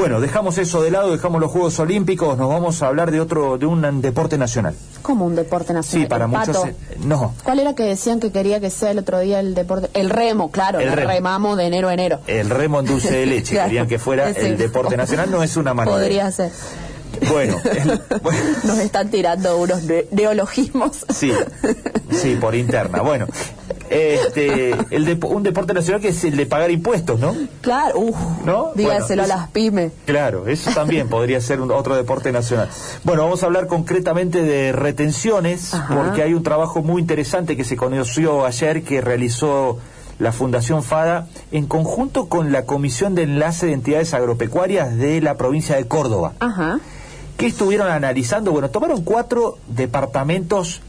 Bueno, dejamos eso de lado, dejamos los Juegos Olímpicos, nos vamos a hablar de otro, de un deporte nacional. ¿Cómo un deporte nacional? Sí, para ¿El muchos. eh, No, ¿Cuál era que decían que quería que sea el otro día el deporte? El remo, claro, El el remo. remamos de enero a enero. el remo en dulce de leche, Claro, querían que fuera el deporte nacional, no es una manera. Podría ser. Bueno, el- bueno, Nos están tirando unos ne- neologismos. sí, sí, por interna. Bueno, este, el un deporte nacional que es el de pagar impuestos, ¿no? Claro, uff, ¿No? dígaselo Bueno, a las pymes. Claro, eso también podría ser un- otro deporte nacional. Bueno, vamos a hablar concretamente de retenciones, Ajá. porque hay un trabajo muy interesante que se conoció ayer que realizó la Fundación FADA en conjunto con la Comisión de Enlace de Entidades Agropecuarias de la provincia de Córdoba. Ajá. ¿Qué estuvieron analizando? Bueno, tomaron cuatro departamentos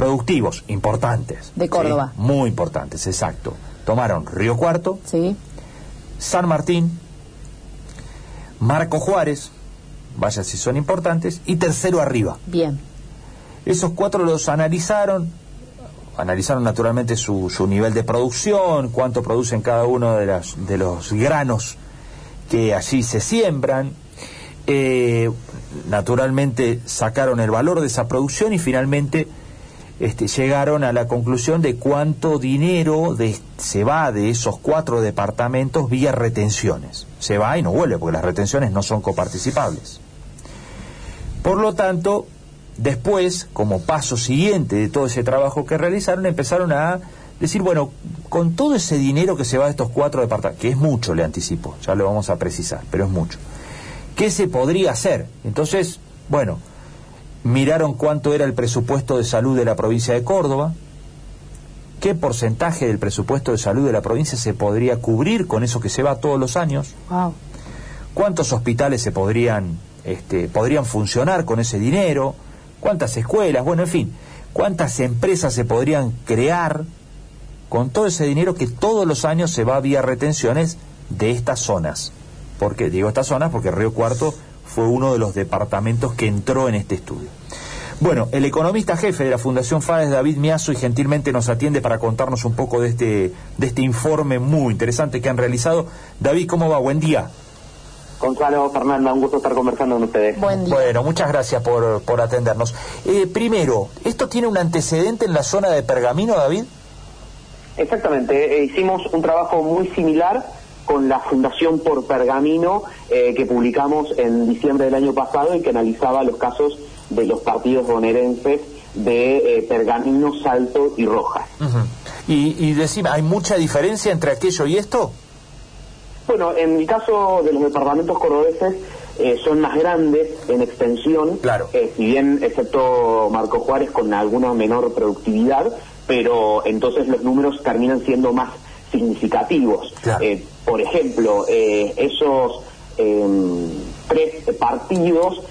productivos importantes. De ¿sí? Córdoba. Muy importantes, exacto. Tomaron Río Cuarto, Sí. San Martín, Marco Juárez, vaya si son importantes, y tercero arriba. Bien. Esos cuatro los analizaron, analizaron naturalmente su, su nivel de producción, cuánto producen cada uno de, las, de los granos que allí se siembran. Eh, naturalmente sacaron el valor de esa producción y finalmente este, llegaron a la conclusión de cuánto dinero se va de esos cuatro departamentos vía retenciones. Se va y no vuelve porque las retenciones no son coparticipables. Por lo tanto, después, como paso siguiente de todo ese trabajo que realizaron, empezaron a decir, bueno, con todo ese dinero que se va de estos cuatro departamentos, que es mucho, le anticipo, ya lo vamos a precisar, pero es mucho, ¿qué se podría hacer? Entonces, bueno, miraron cuánto era el presupuesto de salud de la provincia de Córdoba, qué porcentaje del presupuesto de salud de la provincia se podría cubrir con eso que se va todos los años, Wow. cuántos hospitales se podrían este, podrían funcionar con ese dinero, cuántas escuelas, bueno, en fin, cuántas empresas se podrían crear con todo ese dinero que todos los años se va vía retenciones de estas zonas. Porque digo estas zonas porque Río Cuarto fue uno de los departamentos que entró en este estudio. Bueno, el economista jefe de la Fundación FADA es David Miazo y gentilmente nos atiende para contarnos un poco de este, de este informe muy interesante que han realizado. David, ¿cómo va? Buen día. Gonzalo, Fernanda, un gusto estar conversando con ustedes. Buen día. Bueno, muchas gracias por, por atendernos. Eh, primero, ¿esto tiene un antecedente en la zona de Pergamino, David? Exactamente, eh, hicimos un trabajo muy similar con la Fundación por Pergamino eh, que publicamos en diciembre del año pasado y que analizaba los casos de los partidos bonaerenses de eh, Pergamino, Salto y Rojas. Y, y decime, ¿hay mucha diferencia entre aquello y esto? Bueno, en el caso de los departamentos cordobeses eh, son más grandes en extensión, Claro. eh, si bien excepto Marco Juárez con alguna menor productividad, pero entonces los números terminan siendo más significativos. Claro. Eh, por ejemplo, eh, esos em, tres partidos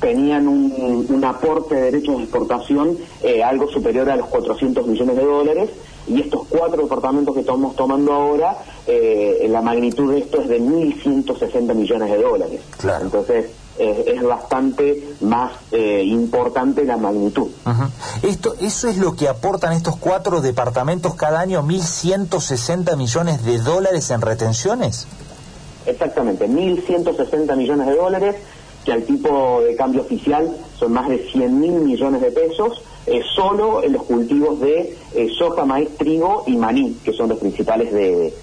tenían un, un aporte de derechos de exportación eh, algo superior a los 400 millones de dólares y estos cuatro departamentos que estamos tomando ahora, eh, la magnitud de esto es de 1.160 millones de dólares. Claro. Entonces eh, es bastante más eh, importante la magnitud. Esto, ¿Eso es lo que aportan estos cuatro departamentos cada año, 1.160 millones de dólares en retenciones? Exactamente, 1.160 millones de dólares, que al tipo de cambio oficial son más de 100.000 millones de pesos, eh, solo en los cultivos de eh, soja, maíz, trigo y maní, que son los principales de,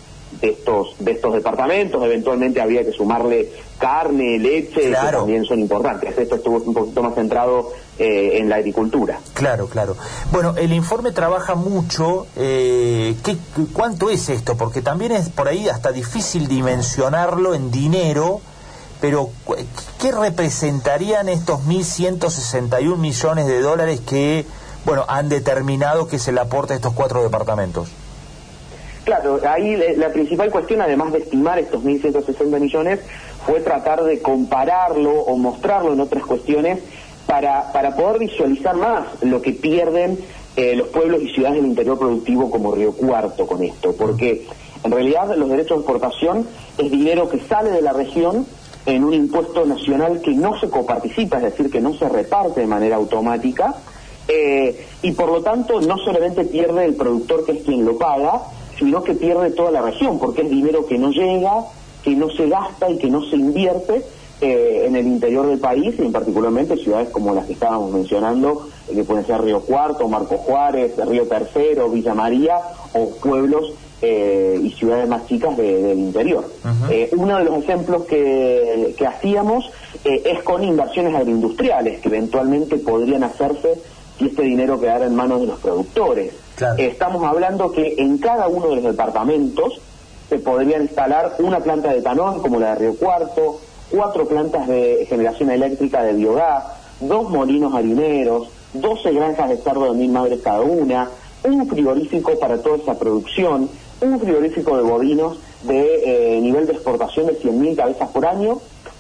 de estos de estos departamentos. Eventualmente habría que sumarle carne, leche, Claro. que también son importantes. Esto estuvo un poquito más centrado eh, en la agricultura. Claro, claro. Bueno, el informe trabaja mucho. Eh, ¿qué, ¿Cuánto es esto? Porque también es por ahí hasta difícil dimensionarlo en dinero, pero ¿qué representarían estos 1.161 millones de dólares que, bueno, han determinado que es el aporte de estos cuatro departamentos? Claro, ahí la principal cuestión, además de estimar estos 1.160 millones, fue tratar de compararlo o mostrarlo en otras cuestiones para, para poder visualizar más lo que pierden eh, los pueblos y ciudades del interior productivo como Río Cuarto con esto, porque en realidad los derechos de exportación es dinero que sale de la región en un impuesto nacional que no se coparticipa, es decir, que no se reparte de manera automática, eh, y por lo tanto no solamente pierde el productor que es quien lo paga, sino que pierde toda la región, porque es dinero que no llega, que no se gasta y que no se invierte eh, en el interior del país y en particularmente ciudades como las que estábamos mencionando, eh, que pueden ser Río Cuarto, Marco Juárez, Río Tercero, Villa María o pueblos eh, y ciudades más chicas del interior. uno de los ejemplos que, que hacíamos es con inversiones agroindustriales que eventualmente podrían hacerse si este dinero quedara en manos de los productores. Estamos hablando que en cada uno de los departamentos se podría instalar una planta de etanol como la de Río Cuarto, cuatro plantas de generación eléctrica de biogás, dos molinos harineros, 12 granjas de cerdo de mil madres cada una, un frigorífico para toda esa producción, un frigorífico de bovinos de eh, nivel de exportación de 100.000 cabezas por año.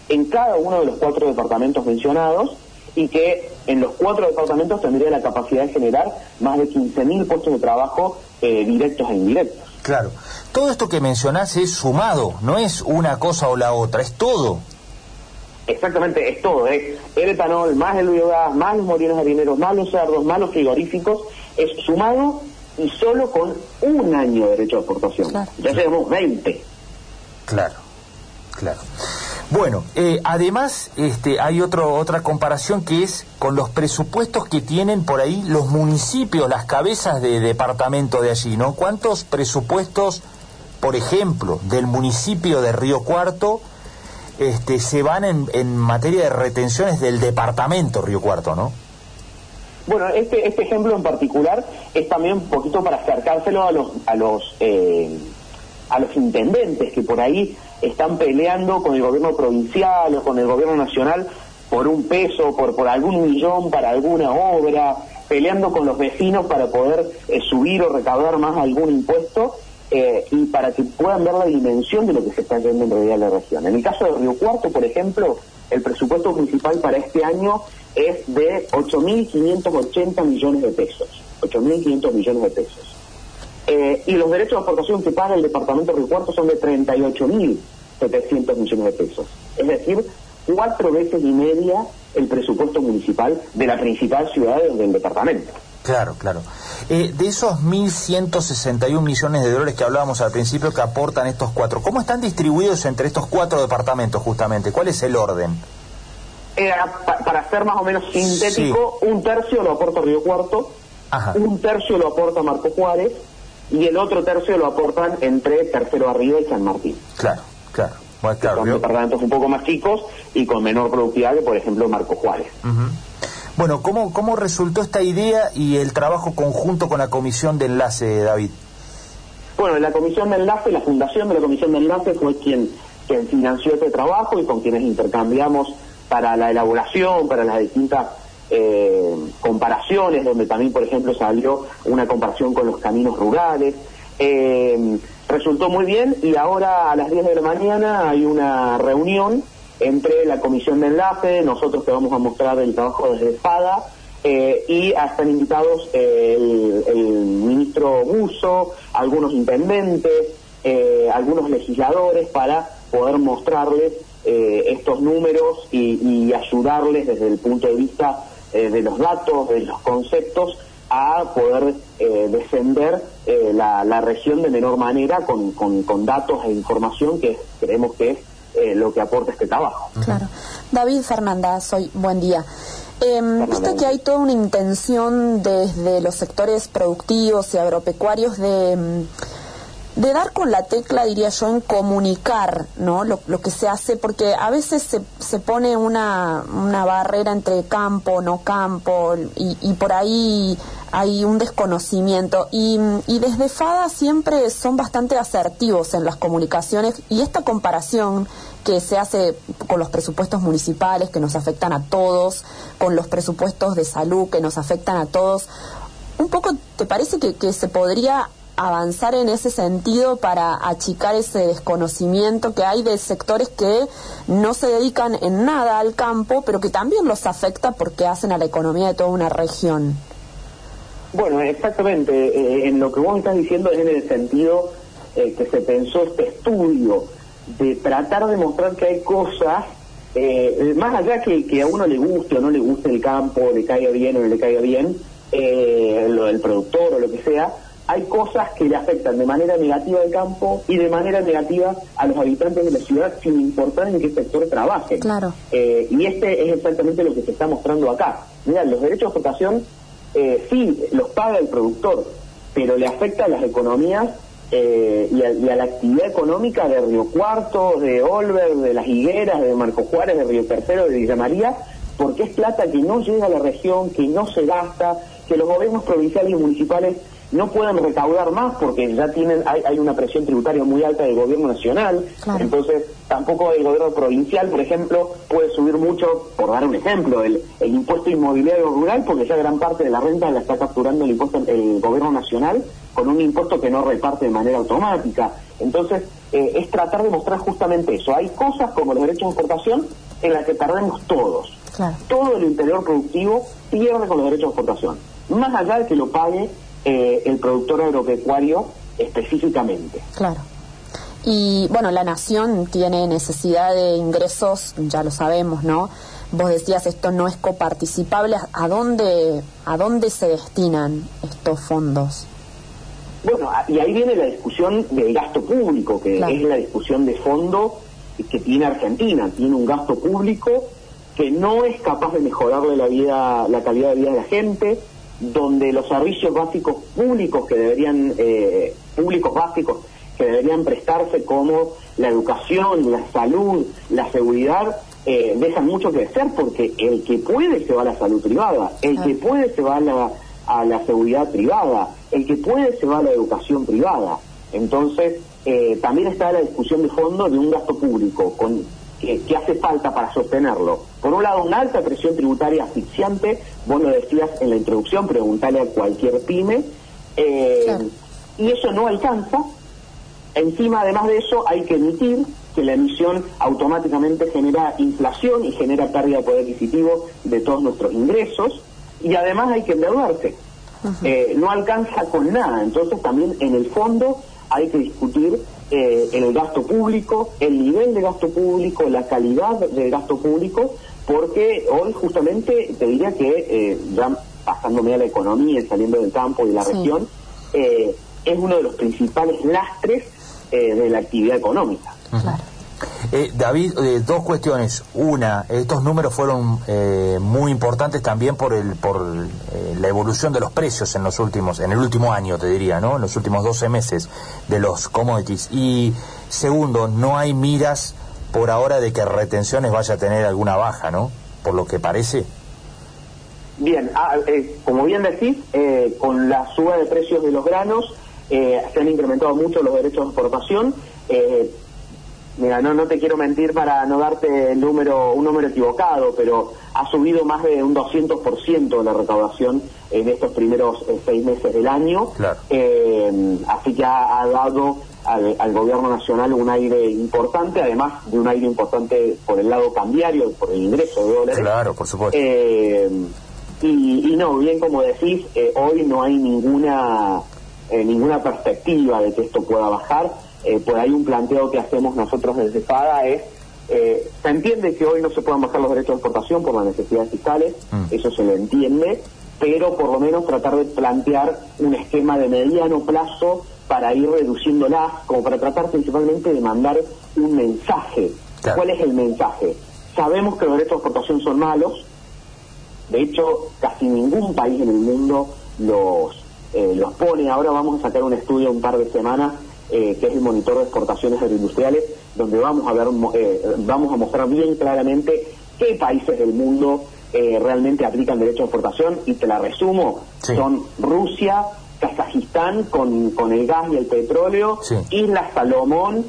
En cada uno de los cuatro departamentos mencionados y que en los cuatro departamentos tendría la capacidad de generar más de 15.000 puestos de trabajo eh, directos e indirectos. Claro. Todo esto que mencionás es sumado, no es una cosa o la otra, es todo. Exactamente, es todo, ¿eh? el etanol, más el biogás, más los molinos harineros, más los cerdos, más los frigoríficos, es sumado y solo con un año de derecho de exportación. Ya tenemos 20. Claro, claro. Bueno, eh, además este, hay otro, otra comparación que es con los presupuestos que tienen por ahí los municipios, las cabezas de departamento de allí, ¿no? ¿Cuántos presupuestos, por ejemplo, del municipio de Río Cuarto este, se van en, en materia de retenciones del departamento Río Cuarto, ¿no? Bueno, este, este ejemplo en particular es también un poquito para acercárselo a los, a los, eh, a los intendentes que por ahí están peleando con el gobierno provincial o con el gobierno nacional por un peso, por, algún millón para alguna obra, peleando con los vecinos para poder eh, subir o recaudar más algún impuesto eh, y para que puedan ver la dimensión de lo que se está haciendo en realidad en la región. En el caso de Río Cuarto, por ejemplo, el presupuesto principal para este año es de 8.580 millones de pesos. 8.500 millones de pesos. Eh, y los derechos de aportación que paga el departamento de Río Cuarto son de 38.700 millones de pesos. Es decir, cuatro veces y media el presupuesto municipal de la principal ciudad del departamento. Claro, claro. Eh, de esos 1.161 millones de dólares que hablábamos al principio que aportan estos cuatro, ¿cómo están distribuidos entre estos cuatro departamentos justamente? ¿Cuál es el orden? Eh, para ser más o menos sintético, un tercio lo aporta Río Cuarto, un tercio lo aporta Marco Juárez y el otro tercio lo aportan entre Tercero Arriba y San Martín. Claro, claro. son departamentos un poco más chicos y con menor productividad que, por ejemplo, Marco Juárez. Bueno, ¿cómo, ¿cómo resultó esta idea y el trabajo conjunto con la comisión de enlace, David? Bueno, la comisión de enlace, la fundación de la comisión de enlace fue quien, quien financió este trabajo y con quienes intercambiamos para la elaboración, para las distintas eh, comparaciones, donde también, por ejemplo, salió una comparación con los caminos rurales. Eh, resultó muy bien y ahora a las 10 de la mañana hay una reunión entre la comisión de enlace, nosotros te vamos a mostrar el trabajo desde FADA, eh, y están invitados el, ministro Buso, algunos intendentes, eh, algunos legisladores para poder mostrarles eh, estos números y, ayudarles desde el punto de vista de los datos, de los conceptos, a poder defender la, la, región de menor manera con, con, con datos e información que creemos que es eh, lo que aporta este trabajo. Claro. David Fernanda, soy buen día. Eh, Viste que hay toda una intención desde los sectores productivos y agropecuarios de, mm, de dar con la tecla, diría yo, en comunicar ¿no? lo, que se hace, porque a veces se, se pone una, una barrera entre campo, no campo, y, y por ahí hay un desconocimiento y, y, desde FADA siempre son bastante asertivos en las comunicaciones y esta comparación que se hace con los presupuestos municipales que nos afectan a todos, con los presupuestos de salud que nos afectan a todos, un poco te parece que, que se podría avanzar en ese sentido para achicar ese desconocimiento que hay de sectores que no se dedican en nada al campo, pero que también los afecta porque hacen a la economía de toda una región. Bueno, exactamente. Eh, en lo que vos estás diciendo es en el sentido eh, que se pensó este estudio de tratar de mostrar que hay cosas, eh, más allá que, que a uno le guste o no le guste el campo, le caiga bien o no le caiga bien, lo del productor o lo que sea, hay cosas que le afectan de manera negativa al campo y de manera negativa a los habitantes de la ciudad, sin importar en qué sector trabajen. Claro. Eh, y este es exactamente lo que se está mostrando acá. Mira, los derechos de exportación eh, sí los paga el productor, pero le afecta a las economías eh, y, a, la actividad económica de Río Cuarto, de Olver, de Las Higueras, de Marco Juárez, de Río Tercero, de Villa María, porque es plata que no llega a la región, que no se gasta, que los gobiernos provinciales y municipales no pueden recaudar más porque ya tienen hay, hay una presión tributaria muy alta del gobierno nacional, entonces tampoco el gobierno provincial, por ejemplo, puede subir mucho, por dar un ejemplo, el, el impuesto inmobiliario rural, porque ya gran parte de la renta la está capturando el impuesto el gobierno nacional con un impuesto que no reparte de manera automática. Entonces, eh, es tratar de mostrar justamente eso. Hay cosas como los derechos de exportación en las que perdemos todos. Todo el interior productivo pierde con los derechos de exportación, más allá de que lo pague eh, el productor agropecuario específicamente. Claro. Y bueno, la nación tiene necesidad de ingresos, ya lo sabemos, ¿no? Vos decías esto no es coparticipable. ¿A dónde, a dónde se destinan estos fondos? Bueno, y ahí viene la discusión del gasto público, que es la discusión de fondo que tiene Argentina. Tiene un gasto público que no es capaz de mejorarle la vida, la calidad de vida de la gente, donde los servicios básicos públicos que deberían, eh, públicos básicos que deberían prestarse como la educación, la salud, la seguridad, eh, dejan mucho que hacer porque el que puede se va a la salud privada, el que puede se va a la, a la seguridad privada, el que puede se va a la educación privada. Entonces, eh, también está la discusión de fondo de un gasto público con que, hace falta para sostenerlo. Por un lado, una alta presión tributaria asfixiante, vos lo decías en la introducción, preguntarle a cualquier pyme, eh, y eso no alcanza. Encima, además de eso, hay que emitir que la emisión automáticamente genera inflación y genera pérdida de poder adquisitivo de todos nuestros ingresos, y además hay que endeudarse. Eh, no alcanza con nada, entonces también en el fondo hay que discutir eh, el gasto público, el nivel de gasto público, la calidad del gasto público, porque hoy justamente te diría que, eh, ya pasándome a la economía y saliendo del campo y de la región, eh, es uno de los principales lastres eh, de la actividad económica. Eh, David, eh, dos cuestiones. Una, estos números fueron eh, muy importantes también por el por la evolución de los precios en los últimos, en el último año, te diría, ¿no? En los últimos 12 meses de los commodities. Y segundo, no hay miras por ahora de que retenciones vaya a tener alguna baja, ¿no? Por lo que parece. Bien, ah, como bien decís, con la suba de precios de los granos se han incrementado mucho los derechos de exportación. Mira, no, no te quiero mentir para no darte el número, un número equivocado, pero ha subido más de un 200% la recaudación en estos primeros eh, seis meses del año. Eh, así que ha, dado al, gobierno nacional un aire importante, además de un aire importante por el lado cambiario, por el ingreso de dólares. Claro, por supuesto. Eh, y, y, no, bien como decís, hoy no hay ninguna, ninguna perspectiva de que esto pueda bajar eh, por ahí un planteo que hacemos nosotros desde FADA es, eh, se entiende que hoy no se puedan bajar los derechos de exportación por las necesidades fiscales, mm. eso se lo entiende, pero por lo menos tratar de plantear un esquema de mediano plazo para ir reduciéndolas, como para tratar principalmente de mandar un mensaje. ¿Cuál es el mensaje? Sabemos que los derechos de exportación son malos, de hecho casi ningún país en el mundo los, eh, los pone, ahora vamos a sacar un estudio un par de semanas eh, que es el monitor de exportaciones agroindustriales, donde vamos a ver, eh, vamos a mostrar bien claramente qué países del mundo eh, realmente aplican derecho de exportación. Y te la resumo, son Rusia, Kazajistán con, con el gas y el petróleo, Islas Salomón,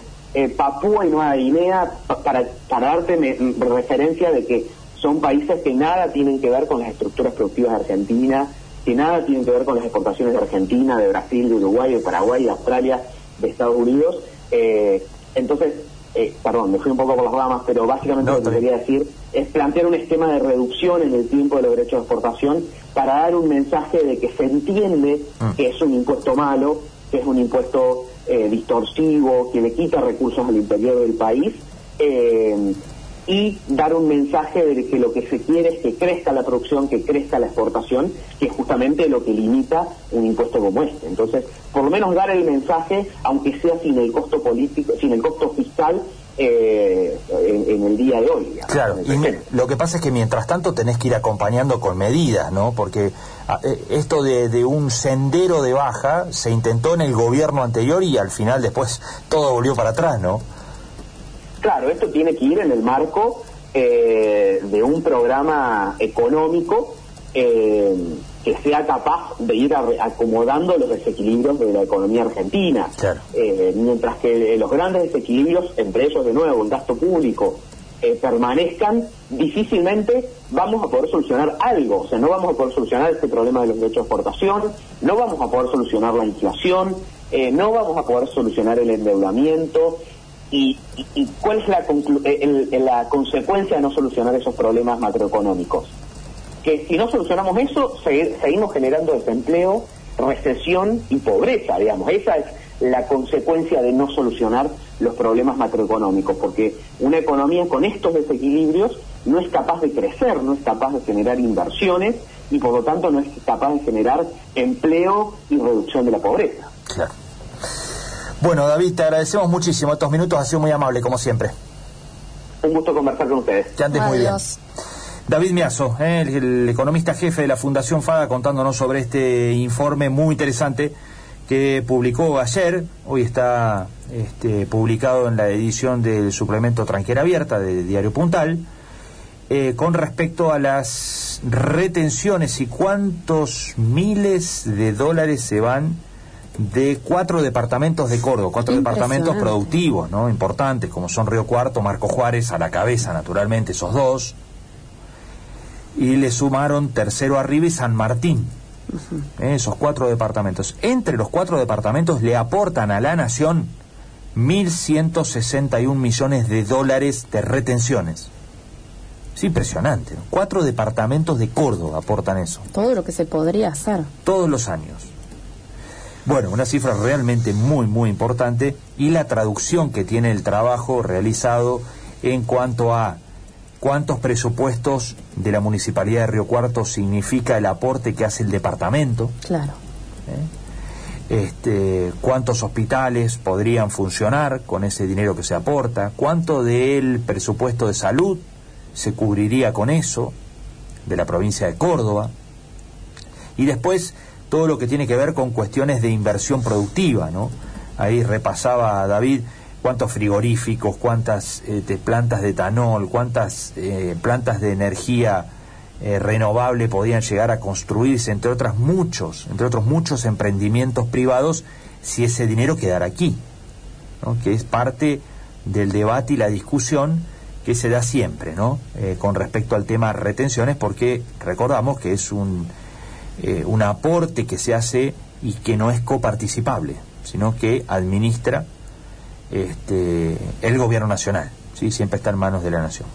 Papúa y Nueva Guinea, para, para darte referencia de que son países que nada tienen que ver con las estructuras productivas de Argentina, que nada tienen que ver con las exportaciones de Argentina, de Brasil, de Uruguay, de Paraguay, de Australia, de Estados Unidos. Eh, entonces, eh, perdón, me fui un poco por las ramas, pero básicamente lo que quería decir es plantear un esquema de reducción en el tiempo de los derechos de exportación para dar un mensaje de que se entiende mm. que es un impuesto malo, que es un impuesto eh, distorsivo, que le quita recursos al interior del país, y dar un mensaje de que lo que se quiere es que crezca la producción, que crezca la exportación, que es justamente lo que limita un impuesto como este. Entonces, por lo menos dar el mensaje, aunque sea sin el costo político, sin el costo fiscal eh, en, el día de hoy. claro, y lo que pasa es que mientras tanto tenés que ir acompañando con medidas, ¿no? Porque ah, eh, esto de, de, un sendero de baja se intentó en el gobierno anterior y al final después todo volvió para atrás, ¿no? Claro, esto tiene que ir en el marco eh, de un programa económico eh, que sea capaz de ir acomodando los desequilibrios de la economía argentina. Eh, mientras que los grandes desequilibrios, entre ellos de nuevo el gasto público, permanezcan, difícilmente vamos a poder solucionar algo. O sea, no vamos a poder solucionar este problema de los derechos de exportación, no vamos a poder solucionar la inflación, no vamos a poder solucionar el endeudamiento y, cuál es la, eh, la consecuencia de no solucionar esos problemas macroeconómicos. Que si no solucionamos eso, seguimos generando desempleo, recesión y pobreza, digamos. Esa es la consecuencia de no solucionar los problemas macroeconómicos, porque una economía con estos desequilibrios no es capaz de crecer, no es capaz de generar inversiones y por lo tanto no es capaz de generar empleo y reducción de la pobreza. Claro. Bueno, David, te agradecemos muchísimo. Estos minutos ha sido muy amable, como siempre. Un gusto conversar con ustedes. Que andes muy bien. David Miazo, eh, el, economista jefe de la Fundación FADA, contándonos sobre este informe muy interesante que publicó ayer, hoy está este, publicado en la edición del suplemento Tranquera Abierta de Diario Puntal, eh, con respecto a las retenciones y cuántos miles de dólares se van de cuatro departamentos de Córdoba, cuatro departamentos productivos, ¿no? Importantes, como son Río Cuarto, Marco Juárez, a la cabeza, naturalmente, esos dos. Y le sumaron Tercero Arriba y San Martín. ¿eh? Esos cuatro departamentos. Entre los cuatro departamentos le aportan a la nación 1.161 millones de dólares de retenciones. Es impresionante. Cuatro departamentos de Córdoba aportan eso. Todo lo que se podría hacer. Todos los años. Bueno, una cifra realmente muy, muy importante y la traducción que tiene el trabajo realizado en cuanto a cuántos presupuestos de la Municipalidad de Río Cuarto significa el aporte que hace el departamento. Claro. ¿Eh? Este, cuántos hospitales podrían funcionar con ese dinero que se aporta, cuánto del presupuesto de salud se cubriría con eso de la provincia de Córdoba. Y después todo lo que tiene que ver con cuestiones de inversión productiva, ¿no? Ahí repasaba David cuántos frigoríficos, cuántas este, plantas de etanol, cuántas eh, plantas de energía eh, renovable podían llegar a construirse, entre otras muchos, entre otros muchos emprendimientos privados, si ese dinero quedara aquí, que es parte del debate y la discusión que se da siempre, ¿no? Eh, con respecto al tema retenciones, porque recordamos que es un un aporte que se hace y que no es coparticipable, sino que administra este, el gobierno nacional, ¿sí? siempre está en manos de la nación.